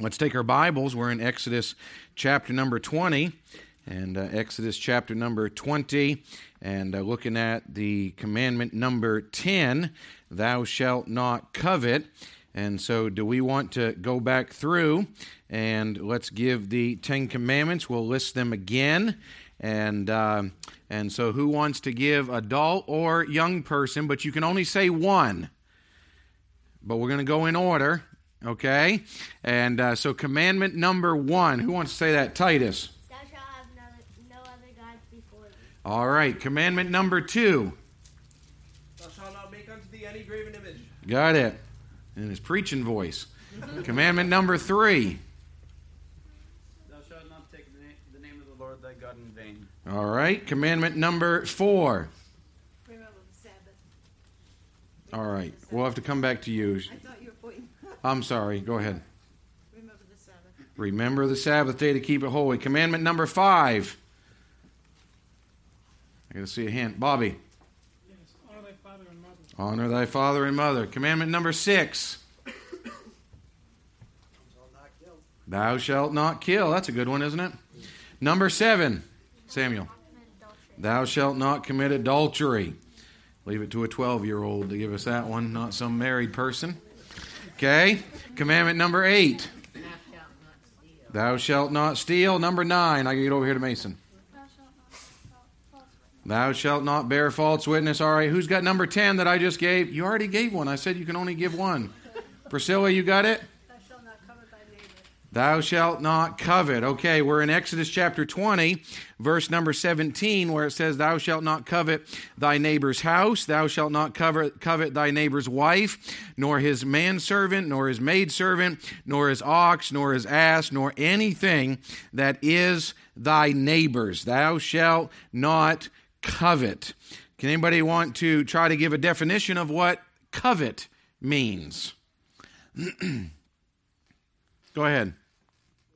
Let's take our Bibles. We're in Exodus chapter number 20 and uh, Exodus chapter number 20 and uh, looking at the commandment number 10 thou shalt not covet. And so, do we want to go back through and let's give the Ten Commandments? We'll list them again. And, uh, and so, who wants to give adult or young person? But you can only say one. But we're going to go in order. Okay? And uh, so, commandment number one. Who wants to say that? Titus. Thou shalt have no, no other gods before me. All right. Commandment number two. Thou shalt not make unto thee any graven image. Got it. In his preaching voice. commandment number three. Thou shalt not take the, na- the name of the Lord thy God in vain. All right. Commandment number four. Remember the Sabbath. All right. We'll have to come back to you. I thought you were pointing. I'm sorry. Go ahead. Remember the Sabbath. Remember the Sabbath day to keep it holy. Commandment number five. I got to see a hand. Bobby. Yes, honor thy father and mother. Honor thy father and mother. Commandment number six. Thou shalt not kill. That's a good one, isn't it? Number seven. Samuel. Thou shalt not commit adultery. Leave it to a 12 year old to give us that one, not some married person. Okay. Commandment number eight. Thou shalt not steal. Number nine. I can get over here to Mason. Thou shalt not. Bear false witness. All right, who's got number 10 that I just gave? You already gave one. I said you can only give one. Priscilla, you got it? Thou shalt not covet thy neighbor. Thou shalt not covet. Okay, we're in Exodus chapter 20, verse number 17, where it says, Thou shalt not covet thy neighbor's house, thou shalt not covet, covet thy neighbor's wife, nor his manservant, nor his maidservant, nor his ox, nor his ass, nor anything that is thy neighbor's. Thou shalt not covet. Can anybody want to try to give a definition of what covet means? Go ahead.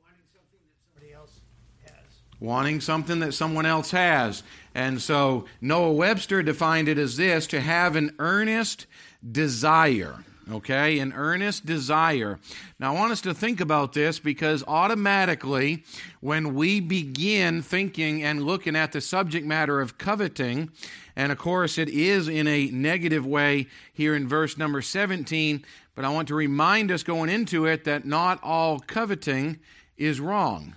wanting something that somebody else has. Wanting something that someone else has. And so Noah Webster defined it as this to have an earnest desire. Okay, an earnest desire. Now, I want us to think about this because automatically, when we begin thinking and looking at the subject matter of coveting, and of course, it is in a negative way here in verse number 17, but I want to remind us going into it that not all coveting is wrong.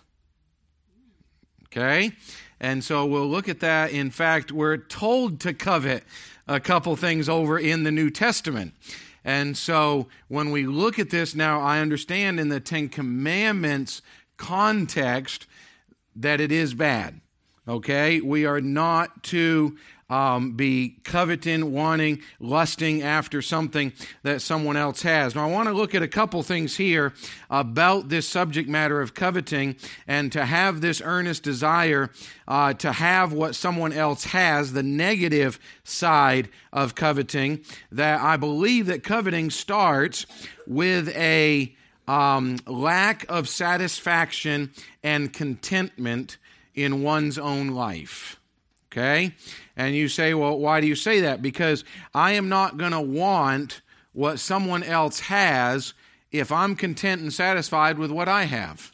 Okay? And so we'll look at that. In fact, we're told to covet a couple things over in the New Testament. And so when we look at this now, I understand in the Ten Commandments context that it is bad. Okay? We are not to um, be coveting, wanting, lusting after something that someone else has. Now, I want to look at a couple things here about this subject matter of coveting and to have this earnest desire uh, to have what someone else has, the negative side of coveting, that I believe that coveting starts with a um, lack of satisfaction and contentment in one's own life. Okay? And you say, well, why do you say that? Because I am not going to want what someone else has if I'm content and satisfied with what I have.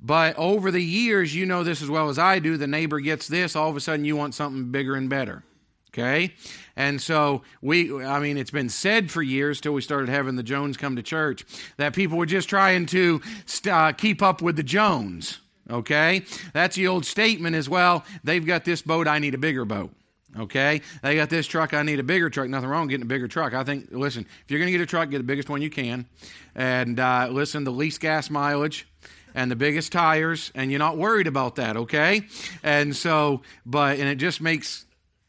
But over the years, you know this as well as I do, the neighbor gets this, all of a sudden you want something bigger and better. Okay? And so we, I mean, it's been said for years till we started having the Jones come to church that people were just trying to uh, keep up with the Jones. Okay? That's the old statement as well. They've got this boat, I need a bigger boat. Okay? They got this truck, I need a bigger truck. Nothing wrong getting a bigger truck. I think, listen, if you're going to get a truck, get the biggest one you can. And uh, listen, the least gas mileage and the biggest tires, and you're not worried about that, okay? And so, but, and it just makes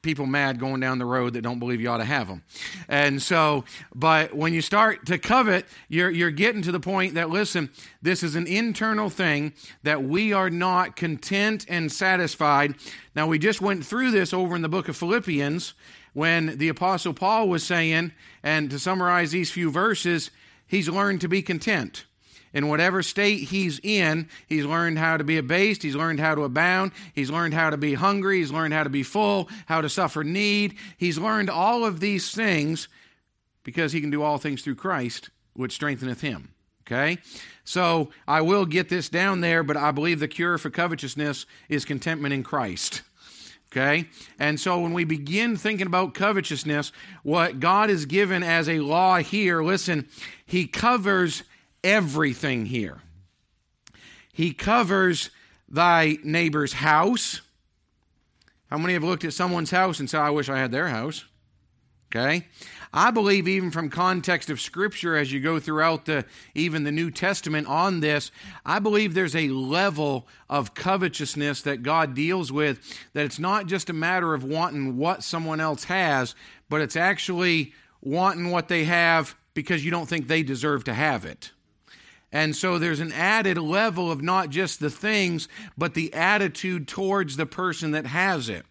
people mad going down the road that don't believe you ought to have them. And so, but when you start to covet, you're, you're getting to the point that, listen, this is an internal thing that we are not content and satisfied. Now, we just went through this over in the book of Philippians when the Apostle Paul was saying, and to summarize these few verses, he's learned to be content in whatever state he's in, he's learned how to be abased, he's learned how to abound, he's learned how to be hungry, he's learned how to be full, how to suffer need. He's learned all of these things because he can do all things through Christ, which strengtheneth him. Okay? So I will get this down there, but I believe the cure for covetousness is contentment in Christ. Okay? And so when we begin thinking about covetousness, what God has given as a law here, listen, He covers everything here. He covers thy neighbor's house. How many have looked at someone's house and said, I wish I had their house? Okay? I believe even from context of scripture as you go throughout the even the New Testament on this, I believe there's a level of covetousness that God deals with that it's not just a matter of wanting what someone else has, but it's actually wanting what they have because you don't think they deserve to have it. And so there's an added level of not just the things, but the attitude towards the person that has it.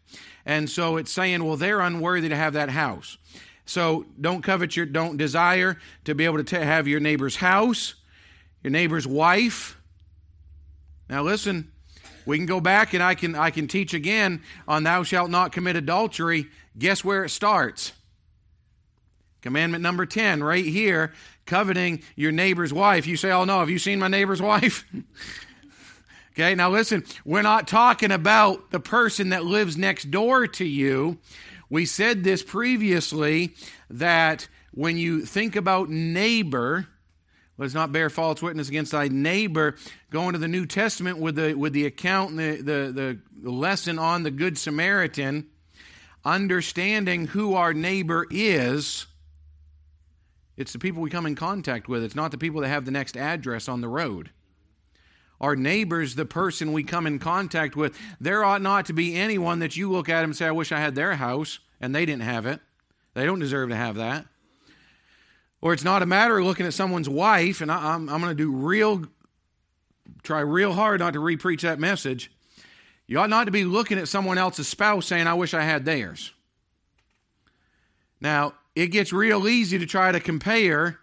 And so it's saying, well, they're unworthy to have that house. So don't covet your, don't desire to be able to t- have your neighbor's house, your neighbor's wife. Now listen, we can go back and I can I can teach again on thou shalt not commit adultery. Guess where it starts? Commandment number 10, right here, coveting your neighbor's wife. You say, Oh no, have you seen my neighbor's wife? okay, now listen, we're not talking about the person that lives next door to you. We said this previously that when you think about neighbor, let's not bear false witness against thy neighbor. Going to the New Testament with the with the account the, the, the lesson on the Good Samaritan, understanding who our neighbor is. It's the people we come in contact with. It's not the people that have the next address on the road. Our neighbor's the person we come in contact with. There ought not to be anyone that you look at and say, I wish I had their house, and they didn't have it. They don't deserve to have that. Or it's not a matter of looking at someone's wife, and I, am I'm going to do real, try real hard not to repreach that message. You ought not to be looking at someone else's spouse saying, I wish I had theirs. Now, it gets real easy to try to compare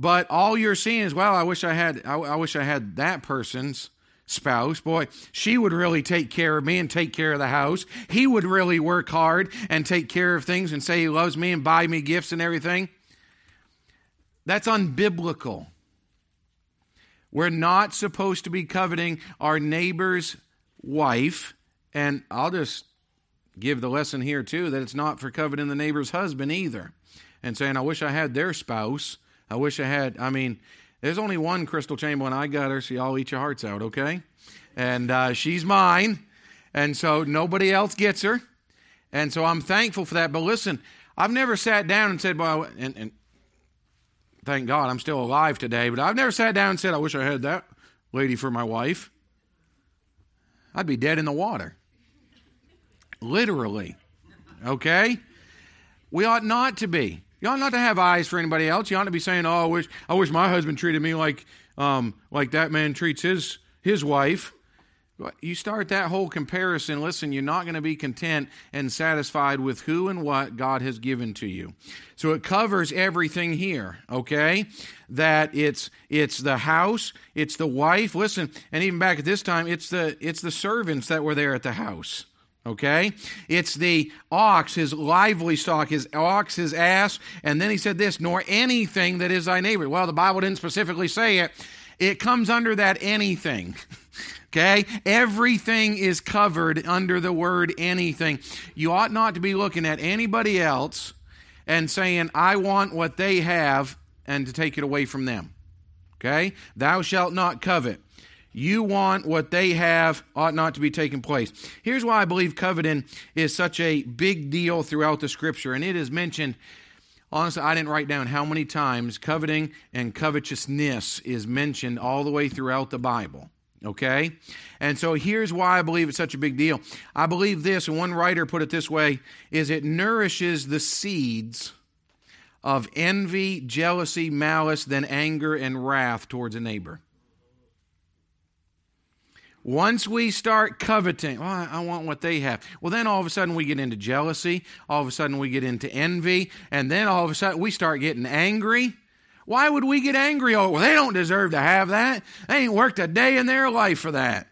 but all you're seeing is, well, I wish I had, I, I, wish I had that person's spouse. Boy, she would really take care of me and take care of the house. He would really work hard and take care of things and say he loves me and buy me gifts and everything. That's unbiblical. We're not supposed to be coveting our neighbor's wife. And I'll just give the lesson here, too, that it's not for coveting the neighbor's husband either. And saying, I wish I had their spouse. I wish I had. I mean, there's only one Crystal chamber, Chamberlain. I got her, so y'all eat your hearts out, okay? And uh, she's mine. And so nobody else gets her. And so I'm thankful for that. But listen, I've never sat down and said, well, and, and thank God I'm still alive today, but I've never sat down and said, I wish I had that lady for my wife. I'd be dead in the water. Literally. Okay? We ought not to be. You ought not to have eyes for anybody else. You ought to be saying, "Oh, I wish, I wish my husband treated me like, um, like that man treats his his wife." You start that whole comparison. Listen, you're not going to be content and satisfied with who and what God has given to you. So it covers everything here. Okay, that it's it's the house, it's the wife. Listen, and even back at this time, it's the it's the servants that were there at the house. Okay? It's the ox, his lively stock, his ox, his ass. And then he said this, nor anything that is thy neighbor. Well, the Bible didn't specifically say it. It comes under that anything. Okay? Everything is covered under the word anything. You ought not to be looking at anybody else and saying, I want what they have, and to take it away from them. Okay? Thou shalt not covet. You want what they have ought not to be taking place. Here's why I believe coveting is such a big deal throughout the scripture, and it is mentioned. Honestly, I didn't write down how many times coveting and covetousness is mentioned all the way throughout the Bible. Okay? And so here's why I believe it's such a big deal. I believe this, and one writer put it this way, is it nourishes the seeds of envy, jealousy, malice, then anger and wrath towards a neighbor. Once we start coveting, I want what they have. Well, then all of a sudden we get into jealousy. All of a sudden we get into envy. And then all of a sudden we start getting angry. Why would we get angry? Oh, well, they don't deserve to have that. They ain't worked a day in their life for that.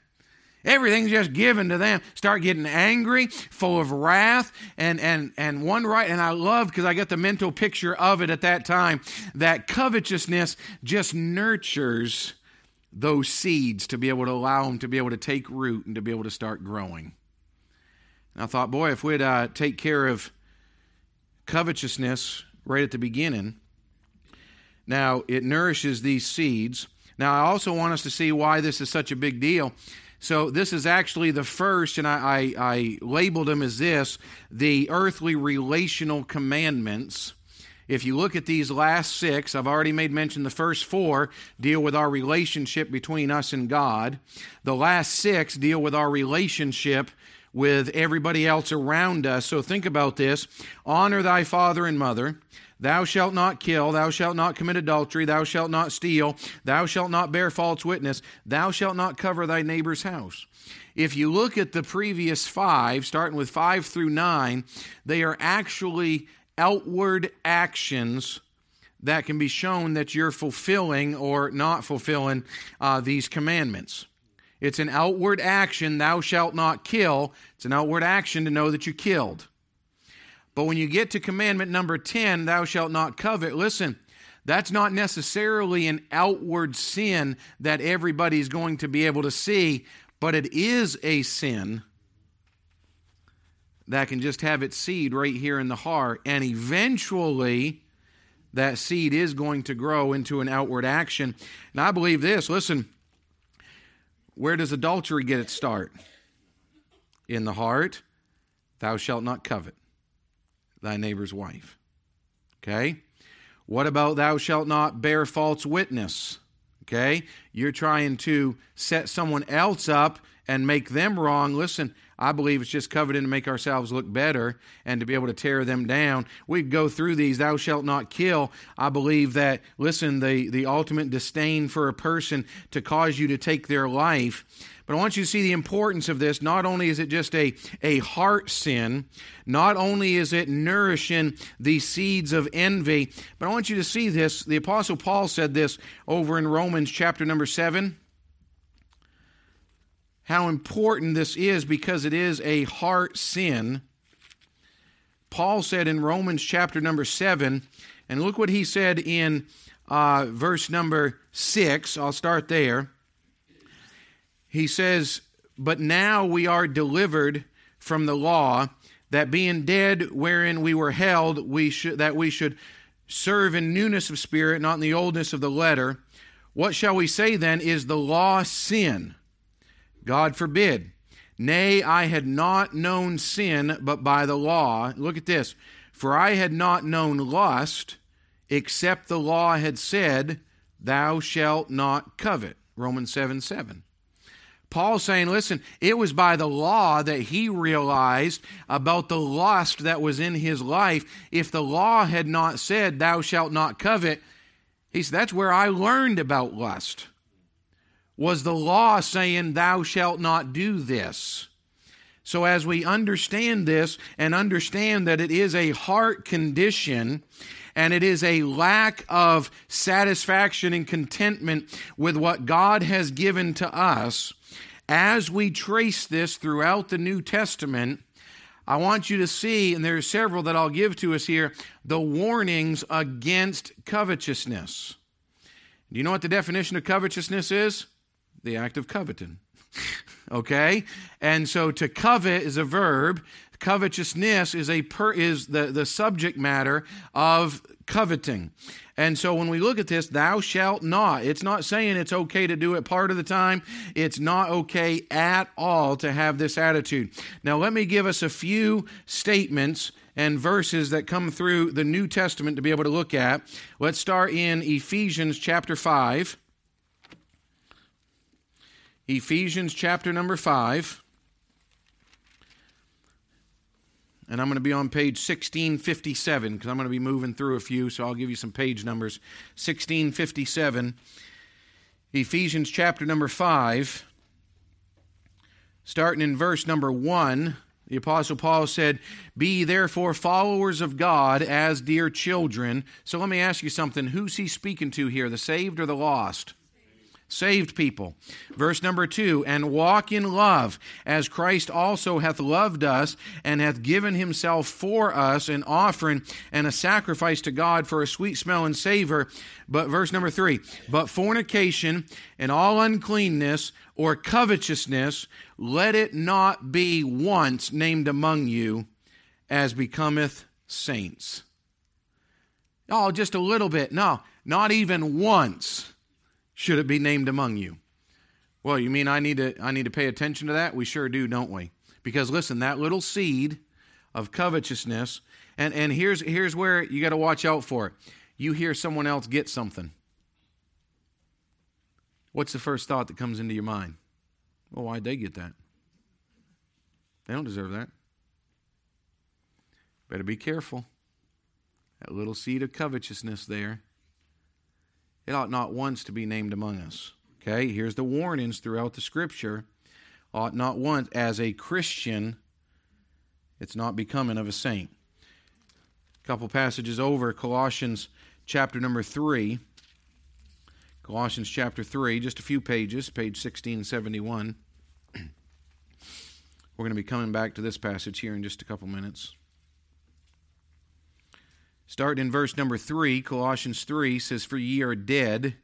Everything's just given to them. Start getting angry, full of wrath, and and and one right. And I love because I got the mental picture of it at that time that covetousness just nurtures those seeds to be able to allow them to be able to take root and to be able to start growing. And I thought, boy, if we'd uh, take care of covetousness right at the beginning, now it nourishes these seeds. Now, I also want us to see why this is such a big deal. So, this is actually the first, and I, I, I labeled them as this the earthly relational commandments. If you look at these last six, I've already made mention the first four deal with our relationship between us and God. The last six deal with our relationship with everybody else around us. So think about this honor thy father and mother. Thou shalt not kill, thou shalt not commit adultery, thou shalt not steal, thou shalt not bear false witness, thou shalt not cover thy neighbor's house. If you look at the previous five, starting with five through nine, they are actually outward actions that can be shown that you're fulfilling or not fulfilling uh, these commandments. It's an outward action, thou shalt not kill. It's an outward action to know that you killed. But when you get to commandment number 10, thou shalt not covet, listen, that's not necessarily an outward sin that everybody's going to be able to see, but it is a sin that can just have its seed right here in the heart. And eventually, that seed is going to grow into an outward action. And I believe this listen, where does adultery get its start? In the heart, thou shalt not covet thy neighbor's wife. Okay? What about thou shalt not bear false witness? Okay? You're trying to set someone else up and make them wrong. Listen, I believe it's just coveting to make ourselves look better and to be able to tear them down. We go through these, thou shalt not kill. I believe that, listen, the, the ultimate disdain for a person to cause you to take their life. But I want you to see the importance of this. Not only is it just a, a heart sin, not only is it nourishing the seeds of envy, but I want you to see this. The Apostle Paul said this over in Romans chapter number 7 how important this is because it is a heart sin. Paul said in Romans chapter number 7, and look what he said in uh, verse number 6. I'll start there. He says, But now we are delivered from the law, that being dead wherein we were held, we should, that we should serve in newness of spirit, not in the oldness of the letter. What shall we say then? Is the law sin? God forbid. Nay, I had not known sin but by the law. Look at this. For I had not known lust, except the law had said, Thou shalt not covet. Romans 7 7. Paul saying, listen, it was by the law that he realized about the lust that was in his life. If the law had not said, Thou shalt not covet, he said, That's where I learned about lust was the law saying, Thou shalt not do this. So, as we understand this and understand that it is a heart condition and it is a lack of satisfaction and contentment with what God has given to us, as we trace this throughout the New Testament, I want you to see, and there are several that I'll give to us here, the warnings against covetousness. Do you know what the definition of covetousness is? the act of coveting. okay? And so to covet is a verb. Covetousness is a per, is the, the subject matter of coveting. And so when we look at this, thou shalt not, it's not saying it's okay to do it part of the time. It's not okay at all to have this attitude. Now, let me give us a few statements and verses that come through the New Testament to be able to look at. Let's start in Ephesians chapter 5. Ephesians chapter number 5. And I'm going to be on page 1657 because I'm going to be moving through a few, so I'll give you some page numbers. 1657. Ephesians chapter number 5. Starting in verse number 1, the Apostle Paul said, Be therefore followers of God as dear children. So let me ask you something. Who's he speaking to here, the saved or the lost? Saved people. Verse number two, and walk in love, as Christ also hath loved us, and hath given himself for us an offering and a sacrifice to God for a sweet smell and savor. But verse number three, but fornication and all uncleanness or covetousness, let it not be once named among you as becometh saints. Oh, just a little bit. No, not even once should it be named among you. Well, you mean I need to I need to pay attention to that? We sure do, don't we? Because listen, that little seed of covetousness, and, and here's here's where you got to watch out for it. You hear someone else get something. What's the first thought that comes into your mind? Well, why'd they get that? They don't deserve that. Better be careful. That little seed of covetousness there. It ought not once to be named among us. Okay, here's the warnings throughout the scripture. Ought not once, as a Christian, it's not becoming of a saint. A couple passages over, Colossians chapter number 3. Colossians chapter 3, just a few pages, page 1671. We're going to be coming back to this passage here in just a couple minutes. Starting in verse number 3, Colossians 3 says, For ye are dead,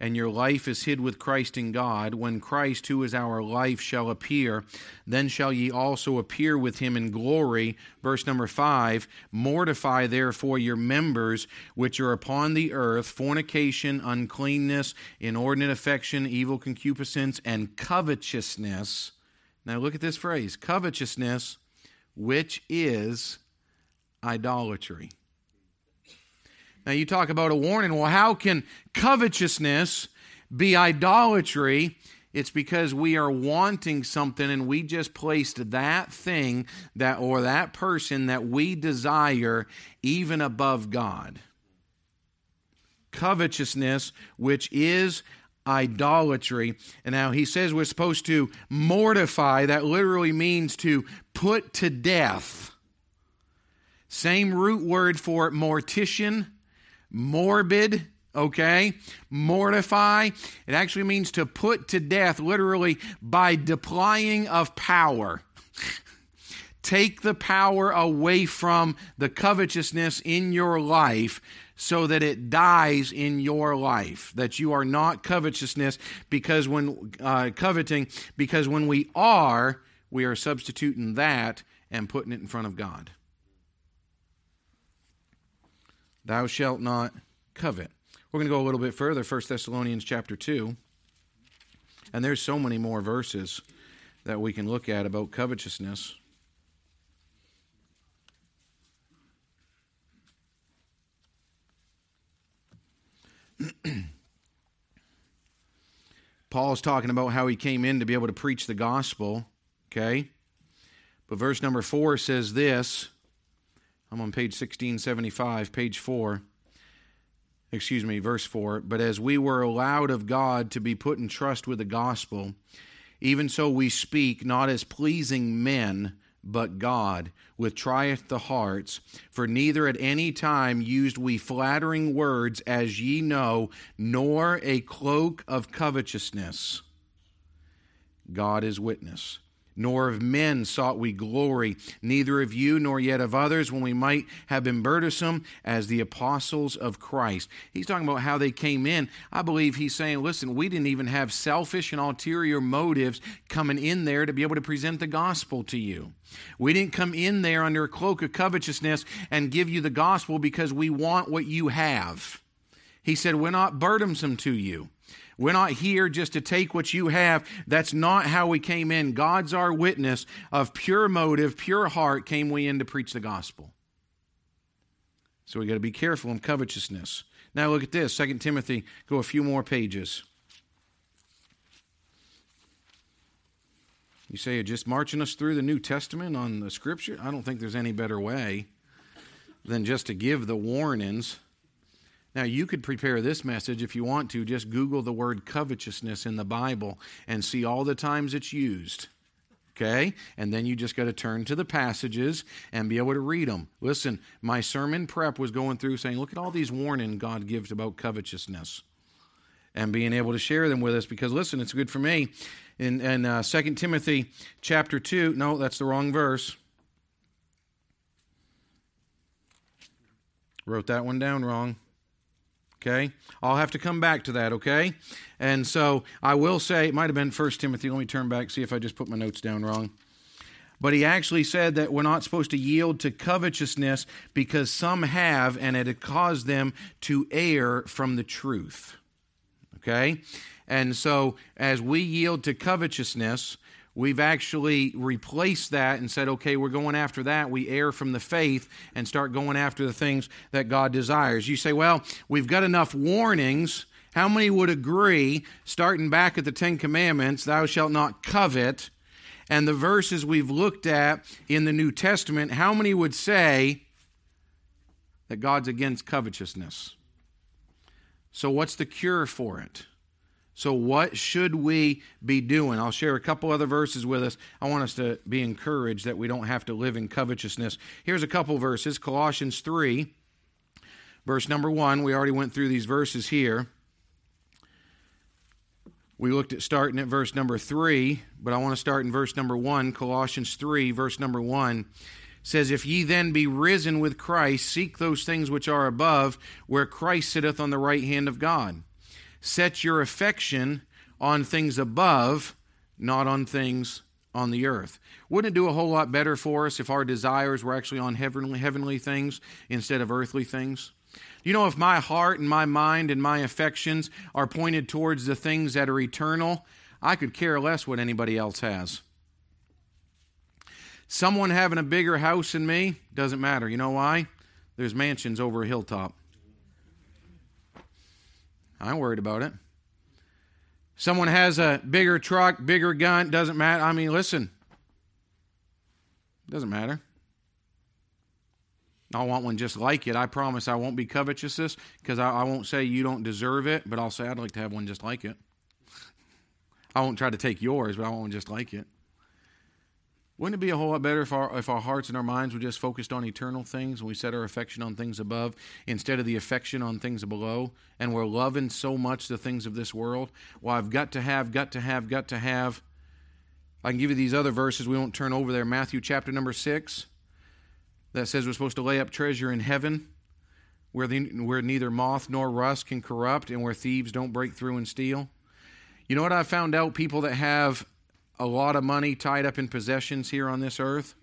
and your life is hid with Christ in God. When Christ, who is our life, shall appear, then shall ye also appear with him in glory. Verse number 5 Mortify therefore your members which are upon the earth fornication, uncleanness, inordinate affection, evil concupiscence, and covetousness. Now look at this phrase covetousness, which is idolatry. Now, you talk about a warning. Well, how can covetousness be idolatry? It's because we are wanting something and we just placed that thing that or that person that we desire even above God. Covetousness, which is idolatry. And now he says we're supposed to mortify. That literally means to put to death. Same root word for mortician morbid, okay? Mortify. It actually means to put to death, literally by deploying of power. Take the power away from the covetousness in your life so that it dies in your life that you are not covetousness because when uh, coveting because when we are we are substituting that and putting it in front of god thou shalt not covet. We're going to go a little bit further, 1 Thessalonians chapter 2. And there's so many more verses that we can look at about covetousness. Paul's talking about how he came in to be able to preach the gospel, okay? But verse number 4 says this I'm on page 1675, page 4. Excuse me, verse 4. But as we were allowed of God to be put in trust with the gospel, even so we speak, not as pleasing men, but God, which trieth the hearts. For neither at any time used we flattering words, as ye know, nor a cloak of covetousness. God is witness nor of men sought we glory, neither of you nor yet of others, when we might have been burdensome as the apostles of Christ. He's talking about how they came in. I believe he's saying, listen, we didn't even have selfish and ulterior motives coming in there to be able to present the gospel to you. We didn't come in there under a cloak of covetousness and give you the gospel because we want what you have. He said, We're not burdensome to you. We're not here just to take what you have. That's not how we came in. God's our witness of pure motive, pure heart came we in to preach the gospel. So we got to be careful in covetousness. Now look at this, 2 Timothy, go a few more pages. You say you're just marching us through the New Testament on the scripture? I don't think there's any better way than just to give the warnings now, you could prepare this message if you want to. Just Google the word covetousness in the Bible and see all the times it's used. Okay? And then you just got to turn to the passages and be able to read them. Listen, my sermon prep was going through saying, look at all these warning God gives about covetousness. and being able to share them with us because listen, it's good for me. In, in uh, 2 Timothy chapter 2, no, that's the wrong verse. Wrote that one down wrong. Okay? I'll have to come back to that, okay? And so I will say, it might have been First Timothy. Let me turn back, see if I just put my notes down wrong. But he actually said that we're not supposed to yield to covetousness because some have, and it caused them to err from the truth. Okay? And so as we yield to covetousness, we've actually replaced that and said, okay, we're going after that. We err from the faith and start going after the things that God desires. You say, well, we've got enough warnings. How many would agree, starting back at the Ten Commandments, thou shalt not covet, and the verses we've looked at in the New Testament, how many would say that God's against covetousness? So, what's the cure for it? So, what should we be doing? I'll share a couple other verses with us. I want us to be encouraged that we don't have to live in covetousness. Here's a couple verses Colossians 3, verse number 1. We already went through these verses here. We looked at starting at verse number 3, but I want to start in verse number 1. Colossians 3, verse number 1 says, If ye then be risen with Christ, seek those things which are above, where Christ sitteth on the right hand of God. Set your affection on things above, not on things on the earth. Wouldn't it do a whole lot better for us if our desires were actually on heavenly, heavenly things instead of earthly things? You know, if my heart and my mind and my affections are pointed towards the things that are eternal, I could care less what anybody else has. Someone having a bigger house than me doesn't matter. You know why? There's mansions over a hilltop. I ain't worried about it. Someone has a bigger truck, bigger gun, doesn't matter. I mean, listen, doesn't matter. I want one just like it. I promise I won't be covetous because I, I, won't say you don't deserve it, but I'll say I'd like to have one just like it. I won't try to take yours, but I want one just like it. Wouldn't it be a whole lot better if our, if our hearts and our minds were just focused on eternal things and we set our affection on things above instead of the affection on things below? And we're loving so much the things of this world. Well, I've got to have, got to have, got to have. I can give you these other verses. We won't turn over there. Matthew chapter number 6 that says we're supposed to lay up treasure in heaven where, the, where neither moth nor rust can corrupt and where thieves don't break through and steal. You know what I found out? People that have a lot of money tied up in possessions here on this earth.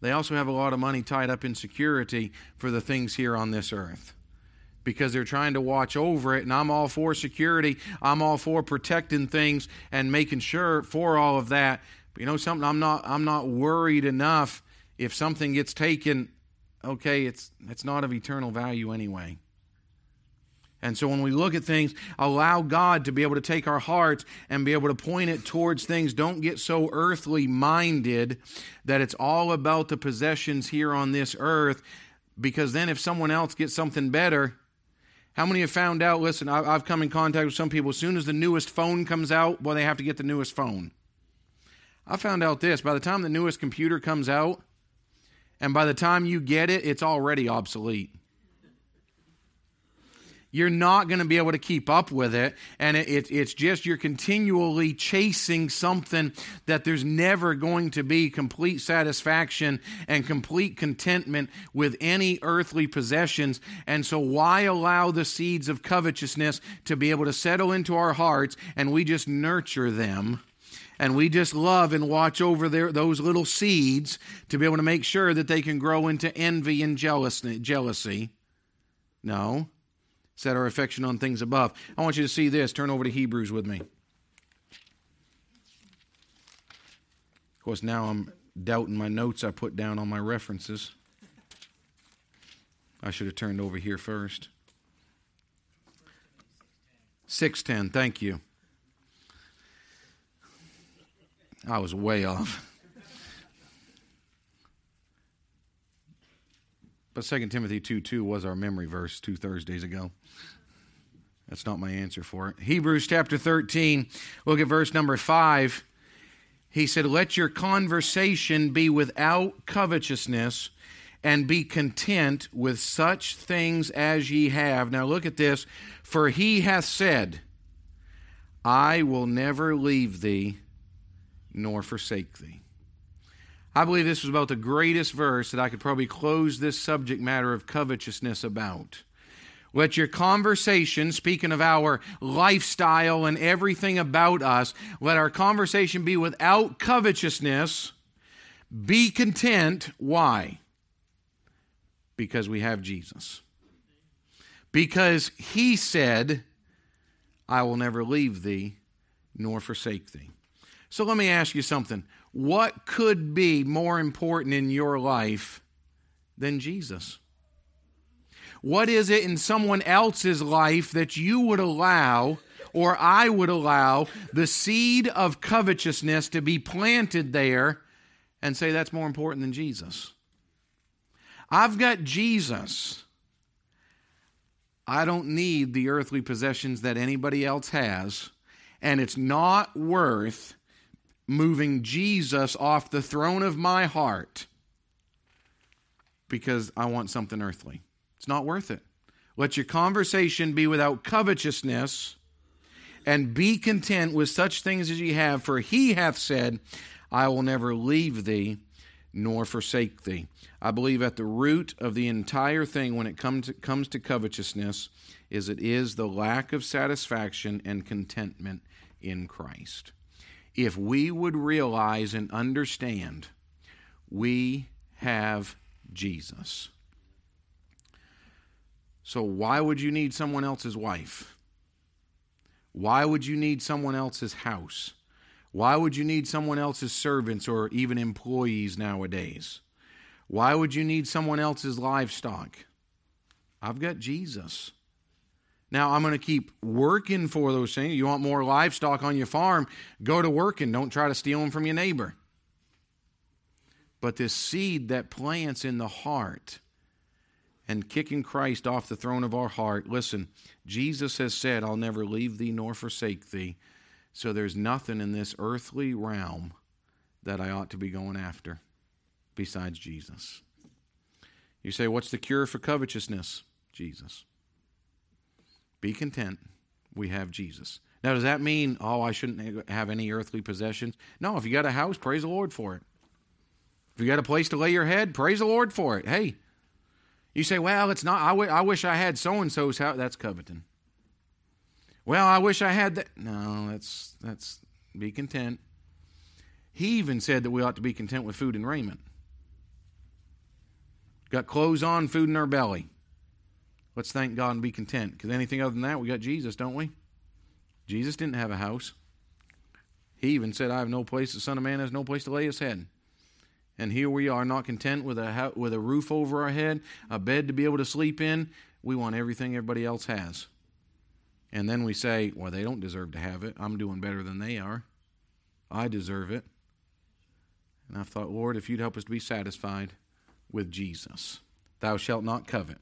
They also have a lot of money tied up in security for the things here on this earth because they're trying to watch over it. And I'm all for security, I'm all for protecting things and making sure for all of that. But you know something? I'm not, I'm not worried enough if something gets taken. Okay, it's, it's not of eternal value anyway. And so when we look at things, allow God to be able to take our hearts and be able to point it towards things. Don't get so earthly minded that it's all about the possessions here on this earth, because then if someone else gets something better, how many have found out? Listen, I've come in contact with some people. As soon as the newest phone comes out, well, they have to get the newest phone. I found out this by the time the newest computer comes out, and by the time you get it, it's already obsolete you're not going to be able to keep up with it. And it, it, it's just you're continually chasing something that there's never going to be complete satisfaction and complete contentment with any earthly possessions. And so, why allow the seeds of covetousness to be able to settle into our hearts and we just nurture them? and we just love and watch over their, those little seeds to be able to make sure that they can grow into envy and jealousy. No set our affection on things above. I want you to see this. Turn over to Hebrews with me. Of course, now I'm doubting my notes I put down on my references. I should have turned over here first. 610, thank you. I was way off. But 2 Timothy 2 2 was our memory verse two Thursdays ago. That's not my answer for it. Hebrews chapter 13, look at verse number 5. He said, Let your conversation be without covetousness, and be content with such things as ye have. Now look at this. For he hath said, I will never leave thee nor forsake thee. I believe this was about the greatest verse that I could probably close this subject matter of covetousness about. Let your conversation, speaking of our lifestyle and everything about us, let our conversation be without covetousness. Be content. Why? Because we have Jesus. Because he said, I will never leave thee nor forsake thee. So let me ask you something. What could be more important in your life than Jesus? What is it in someone else's life that you would allow or I would allow the seed of covetousness to be planted there and say that's more important than Jesus? I've got Jesus. I don't need the earthly possessions that anybody else has, and it's not worth moving Jesus off the throne of my heart because I want something earthly. It's not worth it. Let your conversation be without covetousness and be content with such things as ye have, for he hath said, I will never leave thee nor forsake thee. I believe at the root of the entire thing when it comes to, comes to covetousness is it is the lack of satisfaction and contentment in Christ. If we would realize and understand we have Jesus. So, why would you need someone else's wife? Why would you need someone else's house? Why would you need someone else's servants or even employees nowadays? Why would you need someone else's livestock? I've got Jesus. Now, I'm going to keep working for those things. You want more livestock on your farm? Go to work and don't try to steal them from your neighbor. But this seed that plants in the heart, and kicking Christ off the throne of our heart. Listen, Jesus has said, I'll never leave thee nor forsake thee. So there's nothing in this earthly realm that I ought to be going after besides Jesus. You say, What's the cure for covetousness? Jesus. Be content. We have Jesus. Now, does that mean, oh, I shouldn't have any earthly possessions? No, if you got a house, praise the Lord for it. If you got a place to lay your head, praise the Lord for it. Hey, you say, well, it's not, I, w- I wish I had so and so's house. That's coveting. Well, I wish I had that. No, that's, that's, be content. He even said that we ought to be content with food and raiment. Got clothes on, food in our belly. Let's thank God and be content. Because anything other than that, we got Jesus, don't we? Jesus didn't have a house. He even said, I have no place, the Son of Man has no place to lay his head. And here we are, not content with a, with a roof over our head, a bed to be able to sleep in. We want everything everybody else has. And then we say, well, they don't deserve to have it. I'm doing better than they are. I deserve it. And I thought, Lord, if you'd help us to be satisfied with Jesus, thou shalt not covet.